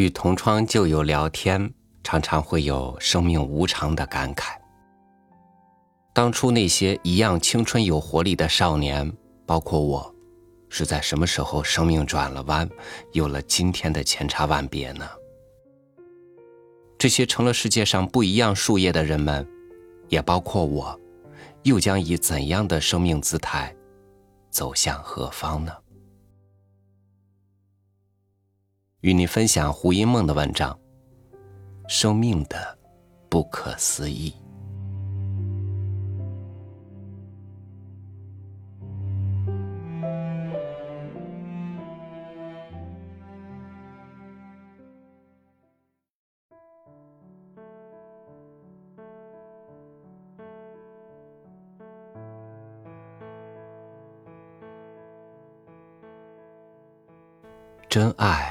与同窗旧友聊天，常常会有生命无常的感慨。当初那些一样青春有活力的少年，包括我，是在什么时候生命转了弯，有了今天的千差万别呢？这些成了世界上不一样树叶的人们，也包括我，又将以怎样的生命姿态，走向何方呢？与你分享胡因梦的文章《生命的不可思议》。真爱。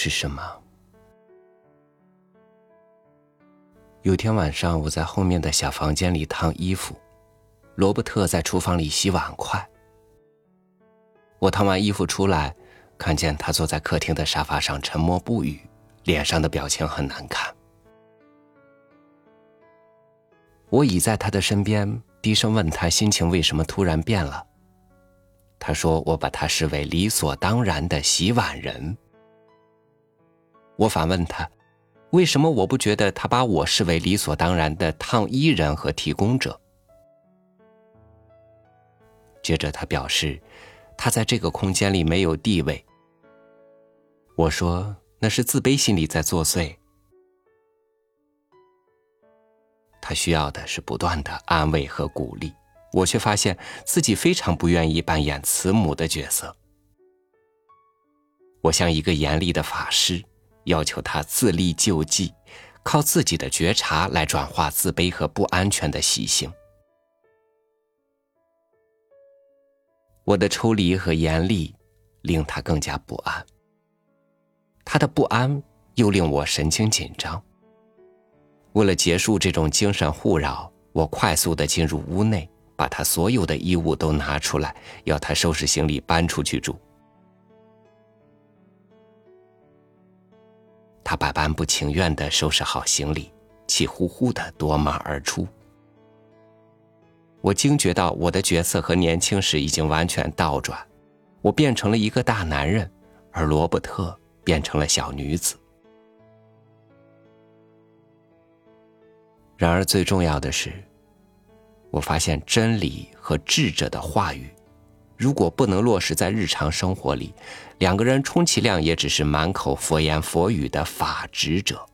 是什么？有天晚上，我在后面的小房间里烫衣服，罗伯特在厨房里洗碗筷。我烫完衣服出来，看见他坐在客厅的沙发上沉默不语，脸上的表情很难看。我倚在他的身边，低声问他心情为什么突然变了。他说：“我把他视为理所当然的洗碗人。”我反问他：“为什么我不觉得他把我视为理所当然的烫衣人和提供者？”接着他表示，他在这个空间里没有地位。我说：“那是自卑心理在作祟。”他需要的是不断的安慰和鼓励，我却发现自己非常不愿意扮演慈母的角色。我像一个严厉的法师。要求他自力救济，靠自己的觉察来转化自卑和不安全的习性。我的抽离和严厉令他更加不安，他的不安又令我神经紧张。为了结束这种精神互扰，我快速的进入屋内，把他所有的衣物都拿出来，要他收拾行李搬出去住。他百般不情愿的收拾好行李，气呼呼的夺门而出。我惊觉到我的角色和年轻时已经完全倒转，我变成了一个大男人，而罗伯特变成了小女子。然而最重要的是，我发现真理和智者的话语。如果不能落实在日常生活里，两个人充其量也只是满口佛言佛语的法执者。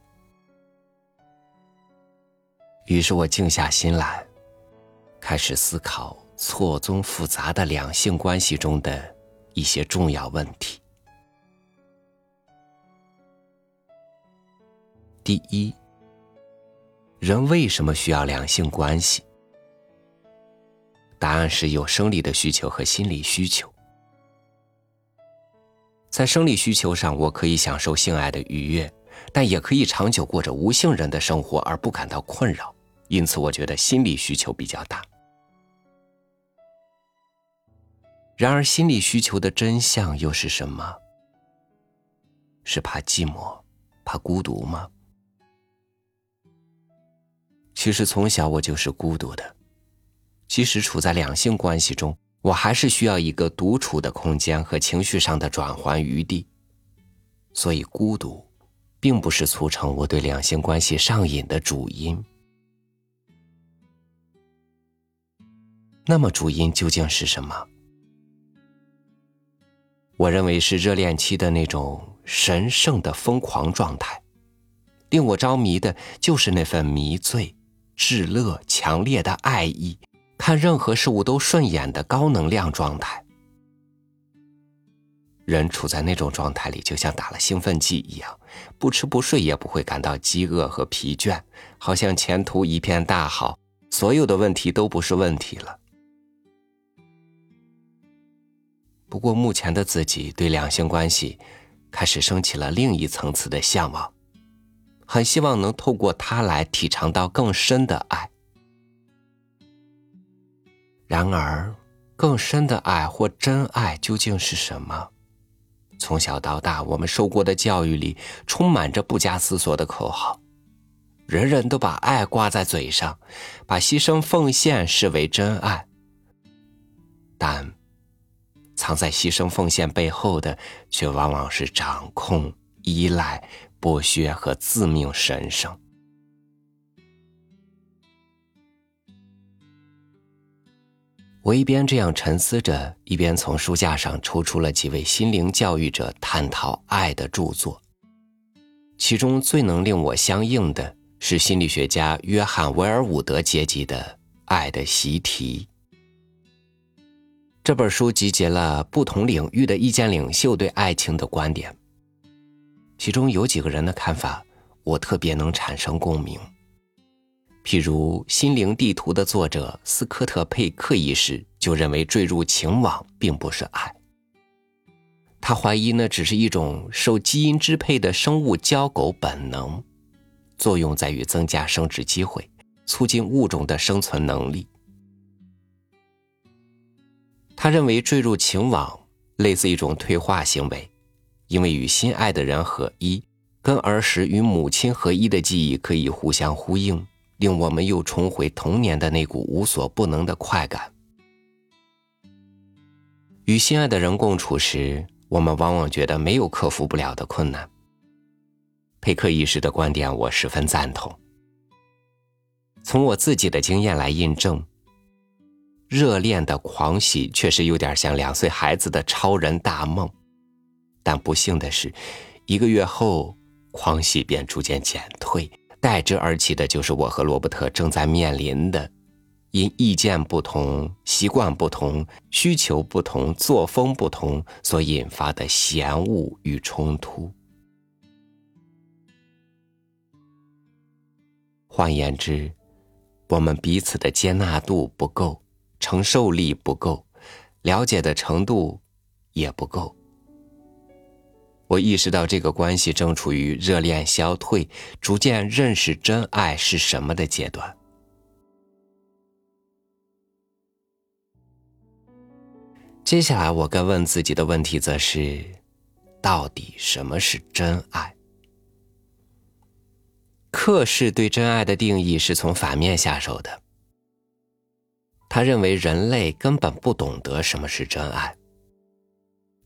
于是我静下心来，开始思考错综复杂的两性关系中的一些重要问题。第一，人为什么需要两性关系？答案是有生理的需求和心理需求。在生理需求上，我可以享受性爱的愉悦，但也可以长久过着无性人的生活而不感到困扰。因此，我觉得心理需求比较大。然而，心理需求的真相又是什么？是怕寂寞、怕孤独吗？其实，从小我就是孤独的。即使处在两性关系中，我还是需要一个独处的空间和情绪上的转换余地。所以，孤独，并不是促成我对两性关系上瘾的主因。那么，主因究竟是什么？我认为是热恋期的那种神圣的疯狂状态。令我着迷的就是那份迷醉、至乐、强烈的爱意。看任何事物都顺眼的高能量状态，人处在那种状态里，就像打了兴奋剂一样，不吃不睡也不会感到饥饿和疲倦，好像前途一片大好，所有的问题都不是问题了。不过，目前的自己对两性关系开始升起了另一层次的向往，很希望能透过它来体尝到更深的爱。然而，更深的爱或真爱究竟是什么？从小到大，我们受过的教育里充满着不加思索的口号，人人都把爱挂在嘴上，把牺牲奉献视为真爱。但藏在牺牲奉献背后的，却往往是掌控、依赖、剥削和自命神圣。我一边这样沉思着，一边从书架上抽出了几位心灵教育者探讨爱的著作。其中最能令我相应的是心理学家约翰·维尔伍德阶级的《爱的习题》。这本书集结了不同领域的意见领袖对爱情的观点，其中有几个人的看法，我特别能产生共鸣。譬如《心灵地图》的作者斯科特·佩克医师就认为，坠入情网并不是爱。他怀疑那只是一种受基因支配的生物交狗本能，作用在于增加生殖机会，促进物种的生存能力。他认为，坠入情网类似一种退化行为，因为与心爱的人合一，跟儿时与母亲合一的记忆可以互相呼应。令我们又重回童年的那股无所不能的快感。与心爱的人共处时，我们往往觉得没有克服不了的困难。佩克医师的观点我十分赞同。从我自己的经验来印证，热恋的狂喜确实有点像两岁孩子的超人大梦，但不幸的是，一个月后，狂喜便逐渐减退。代之而起的就是我和罗伯特正在面临的，因意见不同、习惯不同、需求不同、作风不同所引发的嫌恶与冲突。换言之，我们彼此的接纳度不够，承受力不够，了解的程度也不够。我意识到这个关系正处于热恋消退、逐渐认识真爱是什么的阶段。接下来，我该问自己的问题则是：到底什么是真爱？克氏对真爱的定义是从反面下手的。他认为人类根本不懂得什么是真爱。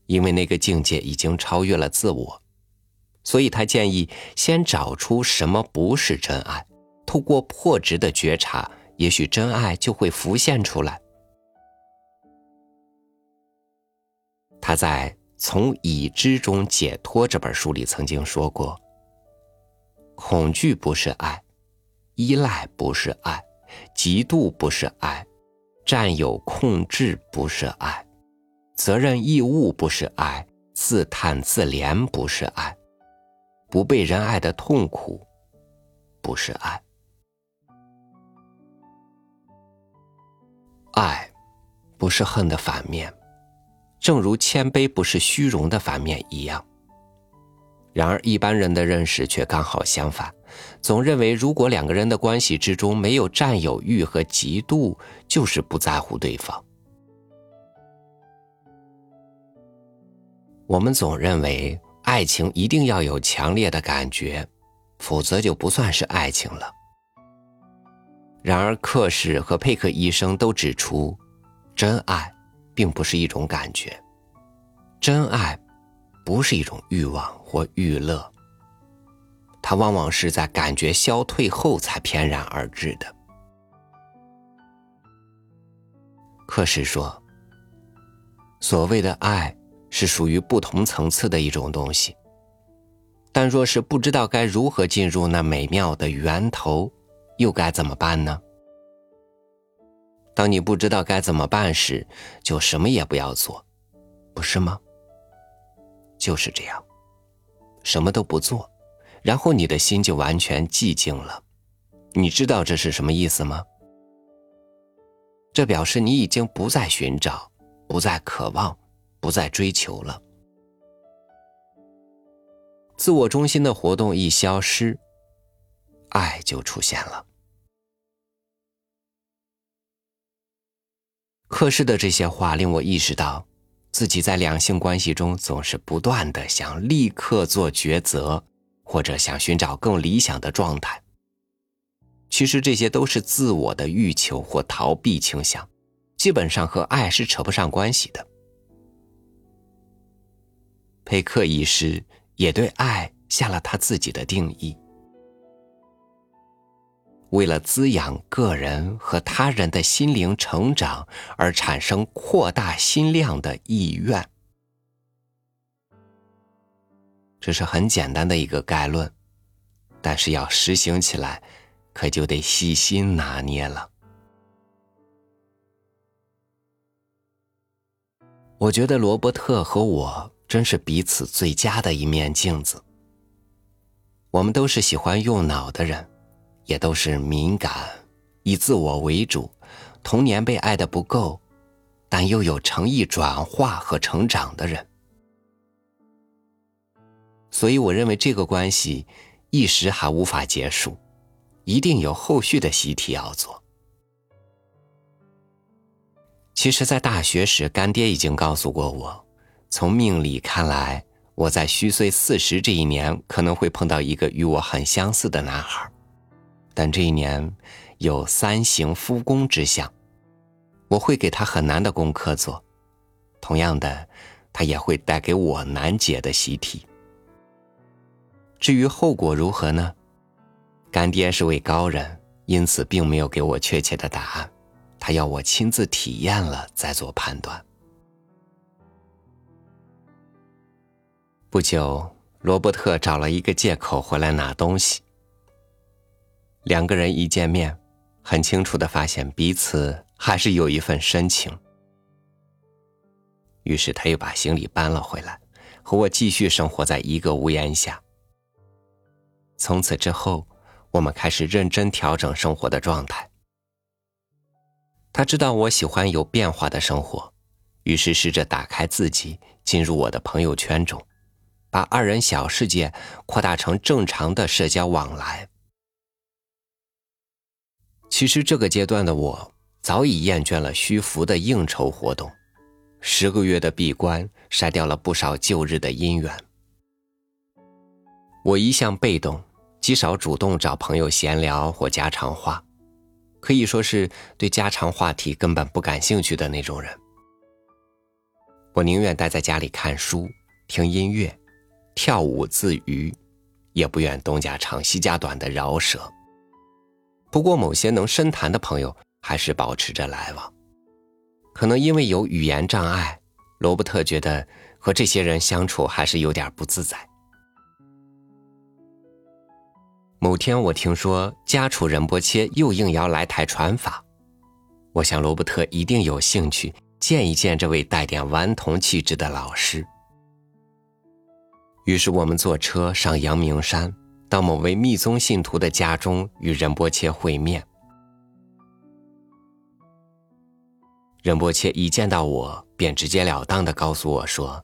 因为那个境界已经超越了自我，所以他建议先找出什么不是真爱，透过破执的觉察，也许真爱就会浮现出来。他在《从已知中解脱》这本书里曾经说过：“恐惧不是爱，依赖不是爱，嫉妒不是爱，占有控制不是爱。”责任义务不是爱，自叹自怜不是爱，不被人爱的痛苦不是爱。爱不是恨的反面，正如谦卑不是虚荣的反面一样。然而，一般人的认识却刚好相反，总认为如果两个人的关系之中没有占有欲和嫉妒，就是不在乎对方。我们总认为爱情一定要有强烈的感觉，否则就不算是爱情了。然而，克氏和佩克医生都指出，真爱并不是一种感觉，真爱不是一种欲望或欲乐，它往往是在感觉消退后才翩然而至的。克氏说：“所谓的爱。”是属于不同层次的一种东西，但若是不知道该如何进入那美妙的源头，又该怎么办呢？当你不知道该怎么办时，就什么也不要做，不是吗？就是这样，什么都不做，然后你的心就完全寂静了。你知道这是什么意思吗？这表示你已经不再寻找，不再渴望。不再追求了，自我中心的活动一消失，爱就出现了。克氏的这些话令我意识到，自己在两性关系中总是不断的想立刻做抉择，或者想寻找更理想的状态。其实这些都是自我的欲求或逃避倾向，基本上和爱是扯不上关系的。佩克医师也对爱下了他自己的定义：为了滋养个人和他人的心灵成长而产生扩大心量的意愿。这是很简单的一个概论，但是要实行起来。可就得细心拿捏了。我觉得罗伯特和我真是彼此最佳的一面镜子。我们都是喜欢用脑的人，也都是敏感、以自我为主、童年被爱的不够，但又有诚意转化和成长的人。所以，我认为这个关系一时还无法结束。一定有后续的习题要做。其实，在大学时，干爹已经告诉过我，从命理看来，我在虚岁四十这一年可能会碰到一个与我很相似的男孩，但这一年有三行夫宫之相，我会给他很难的功课做，同样的，他也会带给我难解的习题。至于后果如何呢？干爹是位高人，因此并没有给我确切的答案，他要我亲自体验了再做判断。不久，罗伯特找了一个借口回来拿东西。两个人一见面，很清楚的发现彼此还是有一份深情。于是他又把行李搬了回来，和我继续生活在一个屋檐下。从此之后。我们开始认真调整生活的状态。他知道我喜欢有变化的生活，于是试着打开自己，进入我的朋友圈中，把二人小世界扩大成正常的社交往来。其实这个阶段的我早已厌倦了虚浮的应酬活动，十个月的闭关筛掉了不少旧日的姻缘。我一向被动。极少主动找朋友闲聊或家常话，可以说是对家常话题根本不感兴趣的那种人。我宁愿待在家里看书、听音乐、跳舞自娱，也不愿东家长西家短的饶舌。不过，某些能深谈的朋友还是保持着来往。可能因为有语言障碍，罗伯特觉得和这些人相处还是有点不自在。某天，我听说家楚仁波切又应邀来台传法，我想罗伯特一定有兴趣见一见这位带点顽童气质的老师。于是我们坐车上阳明山，到某位密宗信徒的家中与仁波切会面。仁波切一见到我，便直截了当的告诉我说：“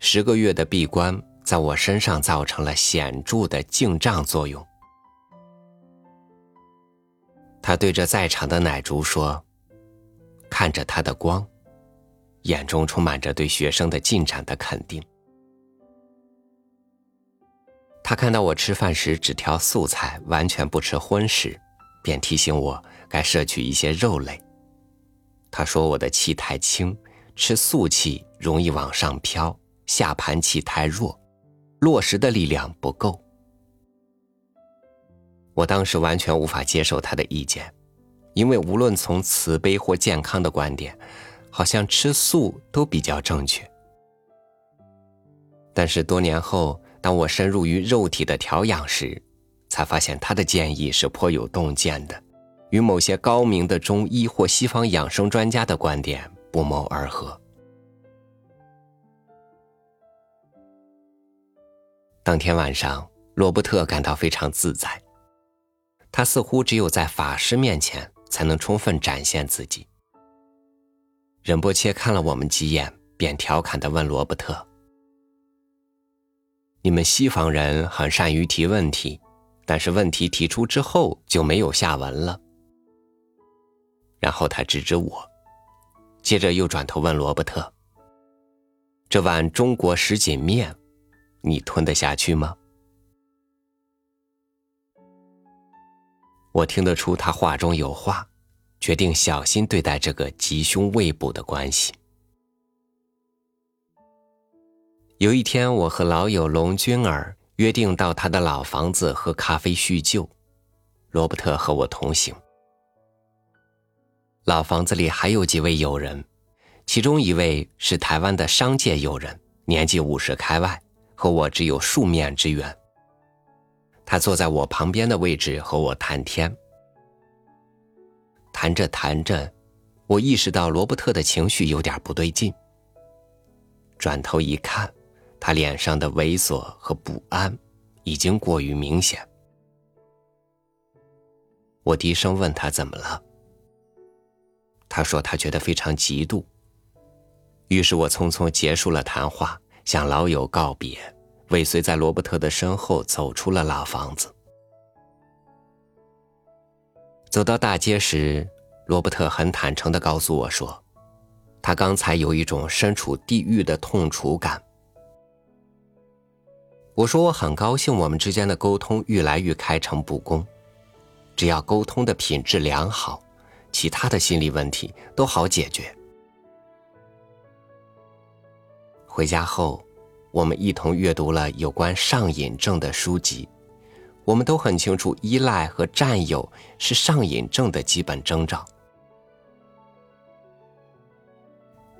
十个月的闭关在我身上造成了显著的静障作用。”他对着在场的奶竹说：“看着他的光，眼中充满着对学生的进展的肯定。”他看到我吃饭时只挑素菜，完全不吃荤食，便提醒我该摄取一些肉类。他说我的气太轻，吃素气容易往上飘，下盘气太弱，落实的力量不够。我当时完全无法接受他的意见，因为无论从慈悲或健康的观点，好像吃素都比较正确。但是多年后，当我深入于肉体的调养时，才发现他的建议是颇有洞见的，与某些高明的中医或西方养生专家的观点不谋而合。当天晚上，罗伯特感到非常自在。他似乎只有在法师面前才能充分展现自己。仁波切看了我们几眼，便调侃的问罗伯特：“你们西方人很善于提问题，但是问题提出之后就没有下文了。”然后他指指我，接着又转头问罗伯特：“这碗中国什锦面，你吞得下去吗？我听得出他话中有话，决定小心对待这个吉凶未卜的关系。有一天，我和老友龙君儿约定到他的老房子喝咖啡叙旧，罗伯特和我同行。老房子里还有几位友人，其中一位是台湾的商界友人，年纪五十开外，和我只有数面之缘。他坐在我旁边的位置和我谈天，谈着谈着，我意识到罗伯特的情绪有点不对劲，转头一看。他脸上的猥琐和不安，已经过于明显。我低声问他怎么了。他说他觉得非常嫉妒。于是我匆匆结束了谈话，向老友告别，尾随在罗伯特的身后走出了老房子。走到大街时，罗伯特很坦诚的告诉我说，他刚才有一种身处地狱的痛楚感。我说我很高兴，我们之间的沟通愈来愈开诚布公。只要沟通的品质良好，其他的心理问题都好解决。回家后，我们一同阅读了有关上瘾症的书籍。我们都很清楚，依赖和占有是上瘾症的基本征兆。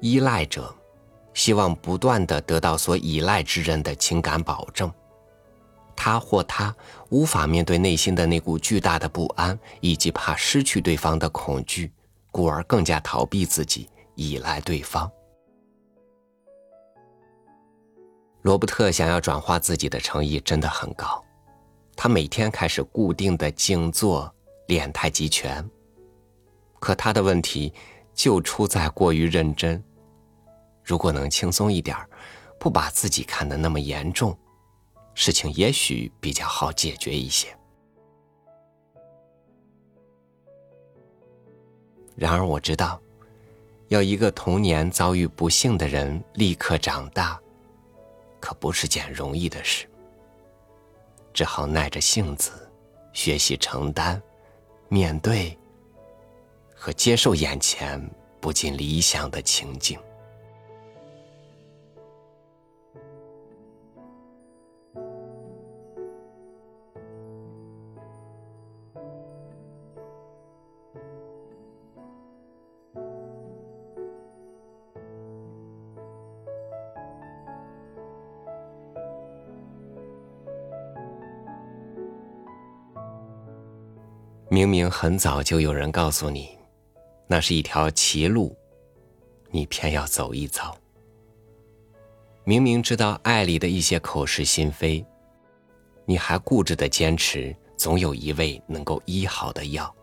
依赖者。希望不断的得到所依赖之人的情感保证，他或她无法面对内心的那股巨大的不安以及怕失去对方的恐惧，故而更加逃避自己，依赖对方。罗伯特想要转化自己的诚意真的很高，他每天开始固定的静坐练太极拳，可他的问题就出在过于认真。如果能轻松一点儿不把自己看得那么严重，事情也许比较好解决一些。然而我知道，要一个童年遭遇不幸的人立刻长大，可不是件容易的事。只好耐着性子，学习承担、面对和接受眼前不尽理想的情景。明明很早就有人告诉你，那是一条歧路，你偏要走一遭。明明知道爱里的一些口是心非，你还固执的坚持，总有一味能够医好的药。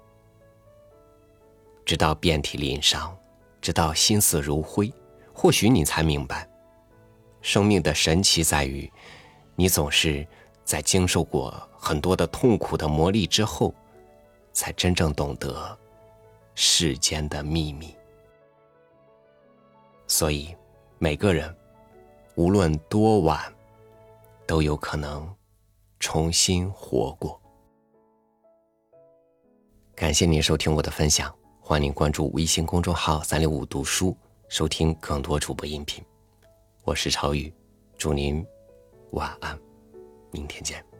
直到遍体鳞伤，直到心死如灰，或许你才明白，生命的神奇在于，你总是在经受过很多的痛苦的磨砺之后。才真正懂得世间的秘密，所以每个人无论多晚，都有可能重新活过。感谢您收听我的分享，欢迎您关注微信公众号“三六五读书”，收听更多主播音频。我是超宇，祝您晚安，明天见。